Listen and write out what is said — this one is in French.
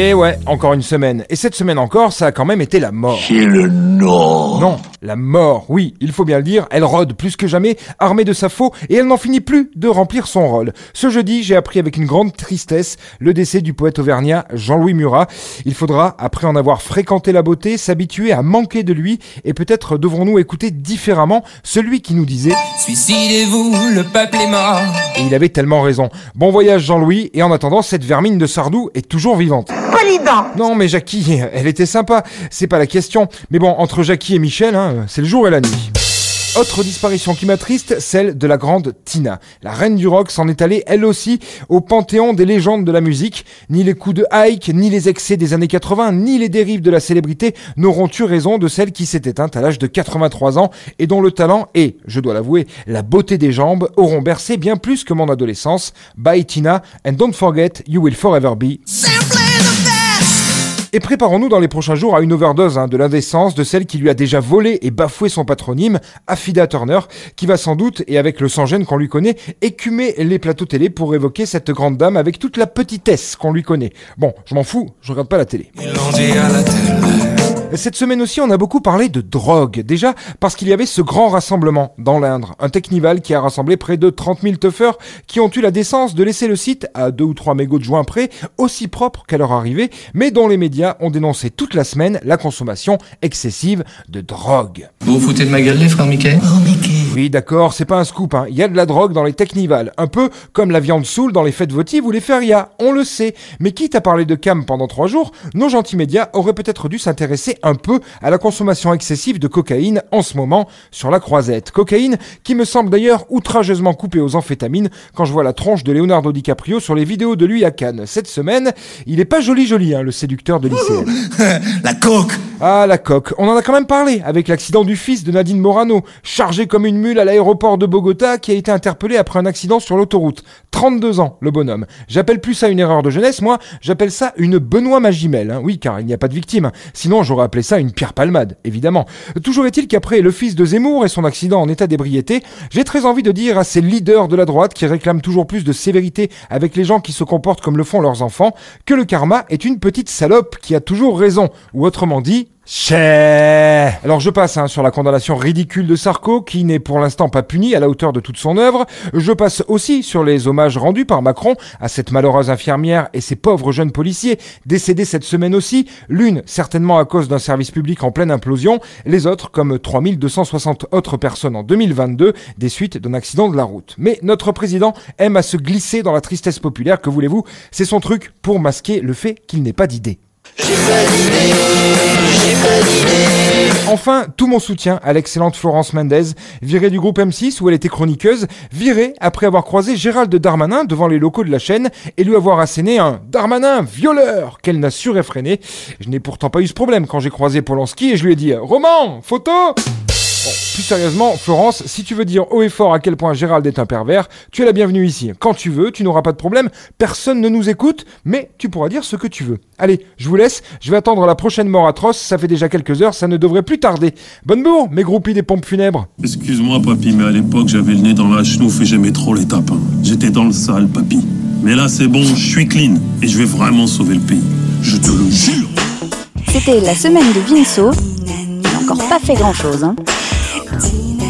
Et ouais, encore une semaine. Et cette semaine encore, ça a quand même été la mort. C'est le Nord. Non, la mort, oui, il faut bien le dire, elle rôde plus que jamais, armée de sa faux, et elle n'en finit plus de remplir son rôle. Ce jeudi, j'ai appris avec une grande tristesse le décès du poète auvergnat Jean-Louis Murat. Il faudra, après en avoir fréquenté la beauté, s'habituer à manquer de lui, et peut-être devrons-nous écouter différemment celui qui nous disait Suicidez-vous, le peuple est mort. Et il avait tellement raison. Bon voyage Jean-Louis, et en attendant, cette vermine de Sardou est toujours vivante. Non mais Jackie, elle était sympa, c'est pas la question. Mais bon, entre Jackie et Michel, hein, c'est le jour et la nuit. Autre disparition qui m'attriste, celle de la grande Tina. La reine du rock s'en est allée, elle aussi, au panthéon des légendes de la musique. Ni les coups de Ike, ni les excès des années 80, ni les dérives de la célébrité n'auront eu raison de celle qui s'est éteinte à l'âge de 83 ans et dont le talent et, je dois l'avouer, la beauté des jambes auront bercé bien plus que mon adolescence. Bye Tina, and don't forget, you will forever be. Et préparons-nous dans les prochains jours à une overdose hein, de l'indécence de celle qui lui a déjà volé et bafoué son patronyme, Affida Turner, qui va sans doute, et avec le sang-gêne qu'on lui connaît, écumer les plateaux télé pour évoquer cette grande dame avec toute la petitesse qu'on lui connaît. Bon, je m'en fous, je regarde pas la télé. Cette semaine aussi, on a beaucoup parlé de drogue. Déjà, parce qu'il y avait ce grand rassemblement dans l'Indre. Un technival qui a rassemblé près de 30 000 tuffers qui ont eu la décence de laisser le site, à deux ou trois mégots de joint près, aussi propre qu'à leur arrivée, mais dont les médias ont dénoncé toute la semaine la consommation excessive de drogue. Vous vous foutez de ma gueule, les frères Mickey? Oui, d'accord, c'est pas un scoop, hein. Il y a de la drogue dans les technivals. Un peu comme la viande saoule dans les fêtes votives ou les férias. On le sait. Mais quitte à parler de cam pendant trois jours, nos gentils médias auraient peut-être dû s'intéresser un peu à la consommation excessive de cocaïne en ce moment sur la croisette. Cocaïne qui me semble d'ailleurs outrageusement coupée aux amphétamines quand je vois la tronche de Leonardo DiCaprio sur les vidéos de lui à Cannes. Cette semaine, il est pas joli joli, hein, le séducteur de lycéenne. La coque. Ah, la coque. On en a quand même parlé avec l'accident du fils de Nadine Morano, chargé comme une mule à l'aéroport de Bogota, qui a été interpellé après un accident sur l'autoroute. 32 ans, le bonhomme. J'appelle plus ça une erreur de jeunesse, moi, j'appelle ça une Benoît Magimel. Hein. Oui, car il n'y a pas de victime. Sinon, j'aurais appelé ça une Pierre Palmade, évidemment. Toujours est-il qu'après le fils de Zemmour et son accident en état d'ébriété, j'ai très envie de dire à ces leaders de la droite qui réclament toujours plus de sévérité avec les gens qui se comportent comme le font leurs enfants, que le karma est une petite salope qui a toujours raison. Ou autrement dit, Chais Alors je passe hein, sur la condamnation ridicule de Sarko, qui n'est pour l'instant pas puni à la hauteur de toute son œuvre. Je passe aussi sur les hommages rendus par Macron à cette malheureuse infirmière et ces pauvres jeunes policiers, décédés cette semaine aussi, l'une certainement à cause d'un service public en pleine implosion, les autres comme 3260 autres personnes en 2022, des suites d'un accident de la route. Mais notre président aime à se glisser dans la tristesse populaire, que voulez-vous? C'est son truc pour masquer le fait qu'il n'ait pas d'idée. Enfin, tout mon soutien à l'excellente Florence Mendez, virée du groupe M6 où elle était chroniqueuse, virée après avoir croisé Gérald Darmanin devant les locaux de la chaîne et lui avoir asséné un Darmanin violeur qu'elle n'a su réfréner. Je n'ai pourtant pas eu ce problème quand j'ai croisé Polanski et je lui ai dit Roman, photo Bon, plus sérieusement, Florence, si tu veux dire haut et fort à quel point Gérald est un pervers, tu es la bienvenue ici. Quand tu veux, tu n'auras pas de problème, personne ne nous écoute, mais tu pourras dire ce que tu veux. Allez, je vous laisse, je vais attendre la prochaine mort atroce, ça fait déjà quelques heures, ça ne devrait plus tarder. Bonne bourre, mes groupies des pompes funèbres. Excuse-moi, papy, mais à l'époque, j'avais le nez dans la chenouf et j'aimais trop les tapins. J'étais dans le sale, papy. Mais là, c'est bon, je suis clean et je vais vraiment sauver le pays. Je te le jure. C'était la semaine de Vinceau. Il n'a encore pas fait grand chose, hein. Tina,